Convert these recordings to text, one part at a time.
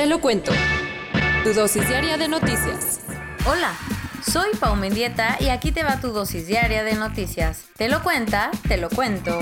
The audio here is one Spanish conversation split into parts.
Te lo cuento. Tu dosis diaria de noticias. Hola, soy Pau Mendieta y aquí te va tu dosis diaria de noticias. Te lo cuenta, te lo cuento.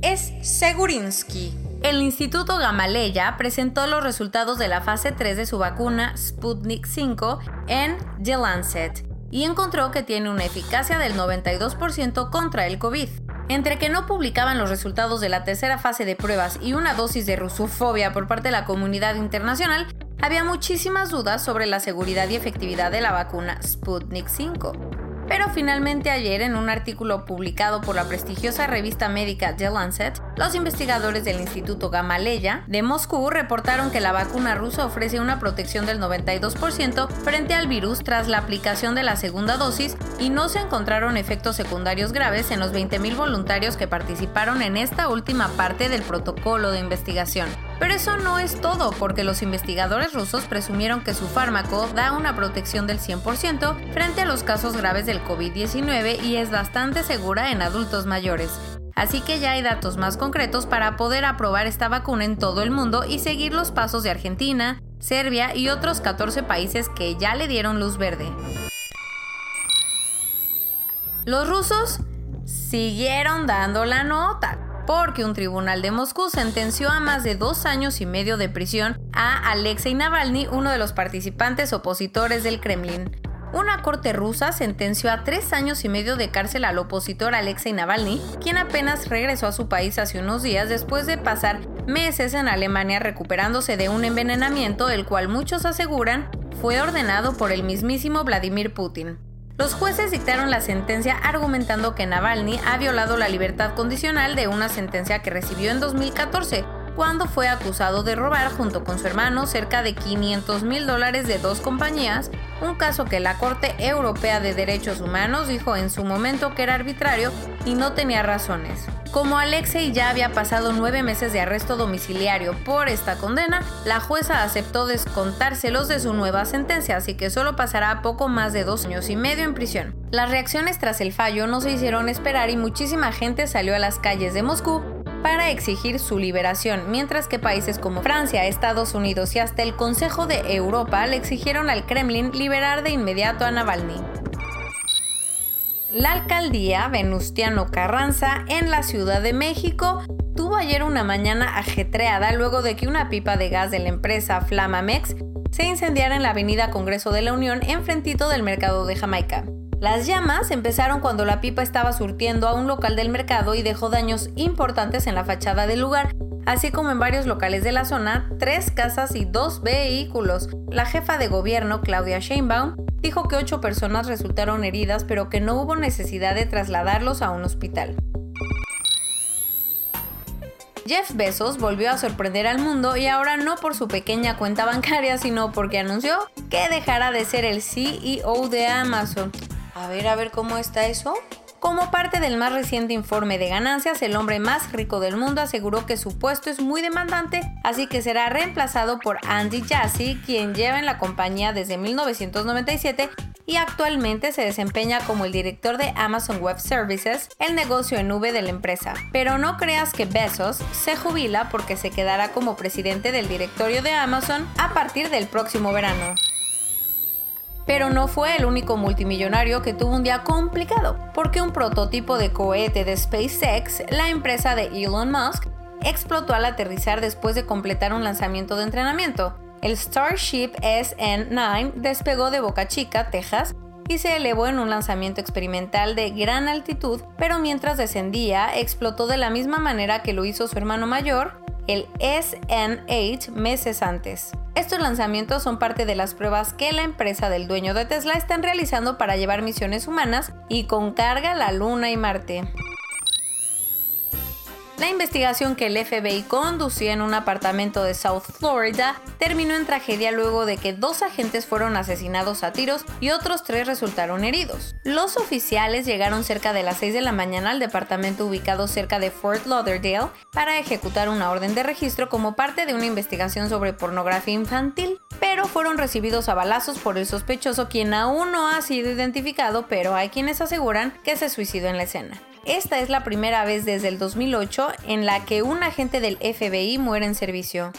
Es Segurinsky. El Instituto Gamaleya presentó los resultados de la fase 3 de su vacuna Sputnik 5 en The Lancet y encontró que tiene una eficacia del 92% contra el COVID. Entre que no publicaban los resultados de la tercera fase de pruebas y una dosis de rusofobia por parte de la comunidad internacional, había muchísimas dudas sobre la seguridad y efectividad de la vacuna Sputnik 5. Pero finalmente ayer, en un artículo publicado por la prestigiosa revista médica The Lancet, los investigadores del Instituto Gamaleya de Moscú reportaron que la vacuna rusa ofrece una protección del 92% frente al virus tras la aplicación de la segunda dosis y no se encontraron efectos secundarios graves en los 20.000 voluntarios que participaron en esta última parte del protocolo de investigación. Pero eso no es todo, porque los investigadores rusos presumieron que su fármaco da una protección del 100% frente a los casos graves del COVID-19 y es bastante segura en adultos mayores. Así que ya hay datos más concretos para poder aprobar esta vacuna en todo el mundo y seguir los pasos de Argentina, Serbia y otros 14 países que ya le dieron luz verde. Los rusos siguieron dando la nota porque un tribunal de Moscú sentenció a más de dos años y medio de prisión a Alexei Navalny, uno de los participantes opositores del Kremlin. Una corte rusa sentenció a tres años y medio de cárcel al opositor Alexei Navalny, quien apenas regresó a su país hace unos días después de pasar meses en Alemania recuperándose de un envenenamiento, el cual muchos aseguran fue ordenado por el mismísimo Vladimir Putin. Los jueces dictaron la sentencia argumentando que Navalny ha violado la libertad condicional de una sentencia que recibió en 2014, cuando fue acusado de robar junto con su hermano cerca de 500 mil dólares de dos compañías, un caso que la Corte Europea de Derechos Humanos dijo en su momento que era arbitrario y no tenía razones. Como Alexei ya había pasado nueve meses de arresto domiciliario por esta condena, la jueza aceptó descontárselos de su nueva sentencia, así que solo pasará poco más de dos años y medio en prisión. Las reacciones tras el fallo no se hicieron esperar y muchísima gente salió a las calles de Moscú para exigir su liberación, mientras que países como Francia, Estados Unidos y hasta el Consejo de Europa le exigieron al Kremlin liberar de inmediato a Navalny. La alcaldía Venustiano Carranza en la Ciudad de México tuvo ayer una mañana ajetreada luego de que una pipa de gas de la empresa Flamamex se incendiara en la avenida Congreso de la Unión enfrentito del mercado de Jamaica. Las llamas empezaron cuando la pipa estaba surtiendo a un local del mercado y dejó daños importantes en la fachada del lugar, así como en varios locales de la zona, tres casas y dos vehículos. La jefa de gobierno, Claudia Sheinbaum, dijo que ocho personas resultaron heridas, pero que no hubo necesidad de trasladarlos a un hospital. Jeff Bezos volvió a sorprender al mundo y ahora no por su pequeña cuenta bancaria, sino porque anunció que dejará de ser el CEO de Amazon. A ver, a ver cómo está eso. Como parte del más reciente informe de ganancias, el hombre más rico del mundo aseguró que su puesto es muy demandante, así que será reemplazado por Andy Jassy, quien lleva en la compañía desde 1997 y actualmente se desempeña como el director de Amazon Web Services, el negocio en nube de la empresa. Pero no creas que Bezos se jubila porque se quedará como presidente del directorio de Amazon a partir del próximo verano. Pero no fue el único multimillonario que tuvo un día complicado, porque un prototipo de cohete de SpaceX, la empresa de Elon Musk, explotó al aterrizar después de completar un lanzamiento de entrenamiento. El Starship SN9 despegó de Boca Chica, Texas, y se elevó en un lanzamiento experimental de gran altitud, pero mientras descendía explotó de la misma manera que lo hizo su hermano mayor, el SN8 meses antes. Estos lanzamientos son parte de las pruebas que la empresa del dueño de Tesla están realizando para llevar misiones humanas y con carga a la Luna y Marte. La investigación que el FBI conducía en un apartamento de South Florida terminó en tragedia luego de que dos agentes fueron asesinados a tiros y otros tres resultaron heridos. Los oficiales llegaron cerca de las 6 de la mañana al departamento ubicado cerca de Fort Lauderdale para ejecutar una orden de registro como parte de una investigación sobre pornografía infantil, pero fueron recibidos a balazos por el sospechoso quien aún no ha sido identificado, pero hay quienes aseguran que se suicidó en la escena. Esta es la primera vez desde el 2008 en la que un agente del FBI muere en servicio.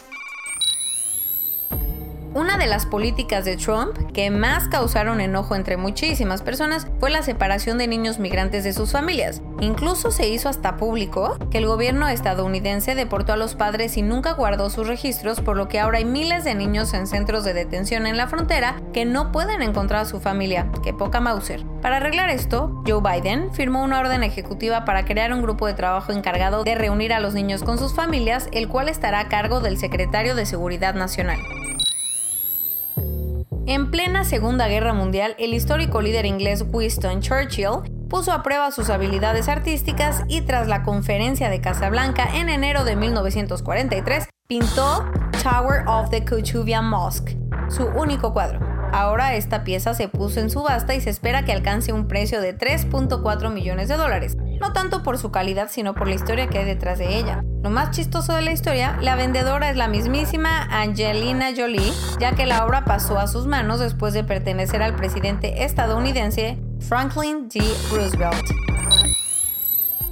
Una de las políticas de Trump que más causaron enojo entre muchísimas personas fue la separación de niños migrantes de sus familias. Incluso se hizo hasta público que el gobierno estadounidense deportó a los padres y nunca guardó sus registros, por lo que ahora hay miles de niños en centros de detención en la frontera que no pueden encontrar a su familia. ¡Qué poca Mauser! Para arreglar esto, Joe Biden firmó una orden ejecutiva para crear un grupo de trabajo encargado de reunir a los niños con sus familias, el cual estará a cargo del secretario de Seguridad Nacional. En plena Segunda Guerra Mundial, el histórico líder inglés Winston Churchill puso a prueba sus habilidades artísticas y tras la conferencia de Casablanca en enero de 1943, pintó Tower of the Kuchuvia Mosque, su único cuadro. Ahora esta pieza se puso en subasta y se espera que alcance un precio de 3.4 millones de dólares, no tanto por su calidad sino por la historia que hay detrás de ella. Lo más chistoso de la historia, la vendedora es la mismísima Angelina Jolie, ya que la obra pasó a sus manos después de pertenecer al presidente estadounidense Franklin D. Roosevelt.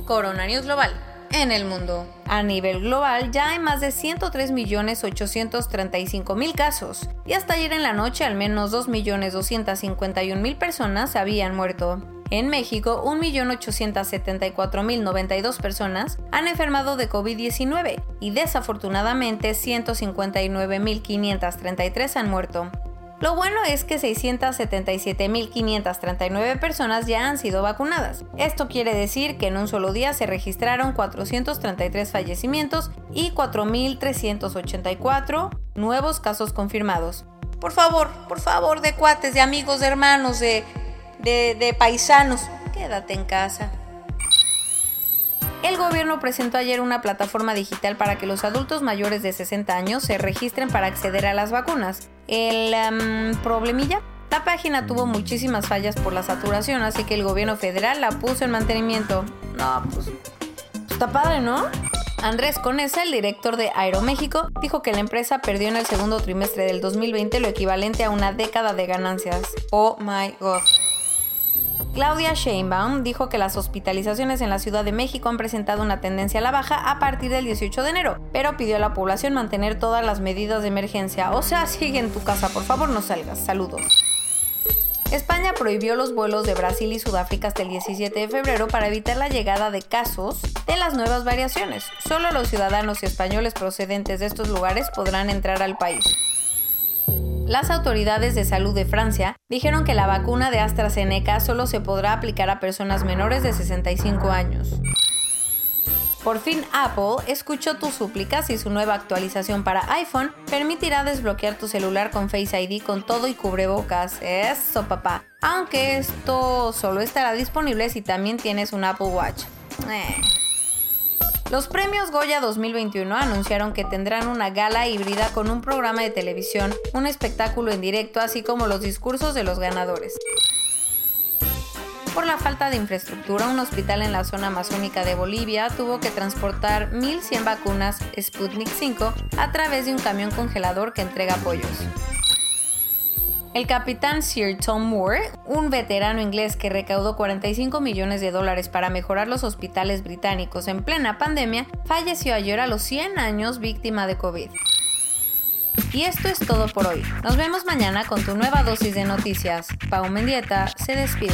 Coronavirus Global. En el mundo. A nivel global ya hay más de 103.835.000 casos y hasta ayer en la noche al menos 2.251.000 personas habían muerto. En México, 1.874.092 personas han enfermado de COVID-19 y desafortunadamente 159.533 han muerto. Lo bueno es que 677.539 personas ya han sido vacunadas. Esto quiere decir que en un solo día se registraron 433 fallecimientos y 4.384 nuevos casos confirmados. Por favor, por favor, de cuates, de amigos, de hermanos, de de, paisanos. Quédate en casa. El gobierno presentó ayer una plataforma digital para que los adultos mayores de 60 años se registren para acceder a las vacunas. El problemilla, la página tuvo muchísimas fallas por la saturación, así que el gobierno federal la puso en mantenimiento. No, pues está padre, ¿no? Andrés Conesa, el director de Aeroméxico, dijo que la empresa perdió en el segundo trimestre del 2020 lo equivalente a una década de ganancias. Oh my god. Claudia Sheinbaum dijo que las hospitalizaciones en la Ciudad de México han presentado una tendencia a la baja a partir del 18 de enero, pero pidió a la población mantener todas las medidas de emergencia. O sea, sigue en tu casa, por favor no salgas. Saludos. España prohibió los vuelos de Brasil y Sudáfrica hasta el 17 de febrero para evitar la llegada de casos de las nuevas variaciones. Solo los ciudadanos españoles procedentes de estos lugares podrán entrar al país. Las autoridades de salud de Francia dijeron que la vacuna de AstraZeneca solo se podrá aplicar a personas menores de 65 años. Por fin Apple escuchó tus súplicas y su nueva actualización para iPhone permitirá desbloquear tu celular con Face ID con todo y cubrebocas. Eso papá. Aunque esto solo estará disponible si también tienes un Apple Watch. Eh. Los premios Goya 2021 anunciaron que tendrán una gala híbrida con un programa de televisión, un espectáculo en directo, así como los discursos de los ganadores. Por la falta de infraestructura, un hospital en la zona amazónica de Bolivia tuvo que transportar 1.100 vacunas Sputnik 5 a través de un camión congelador que entrega apoyos. El capitán Sir Tom Moore, un veterano inglés que recaudó 45 millones de dólares para mejorar los hospitales británicos en plena pandemia, falleció ayer a los 100 años víctima de COVID. Y esto es todo por hoy. Nos vemos mañana con tu nueva dosis de noticias. Pau Mendieta se despide.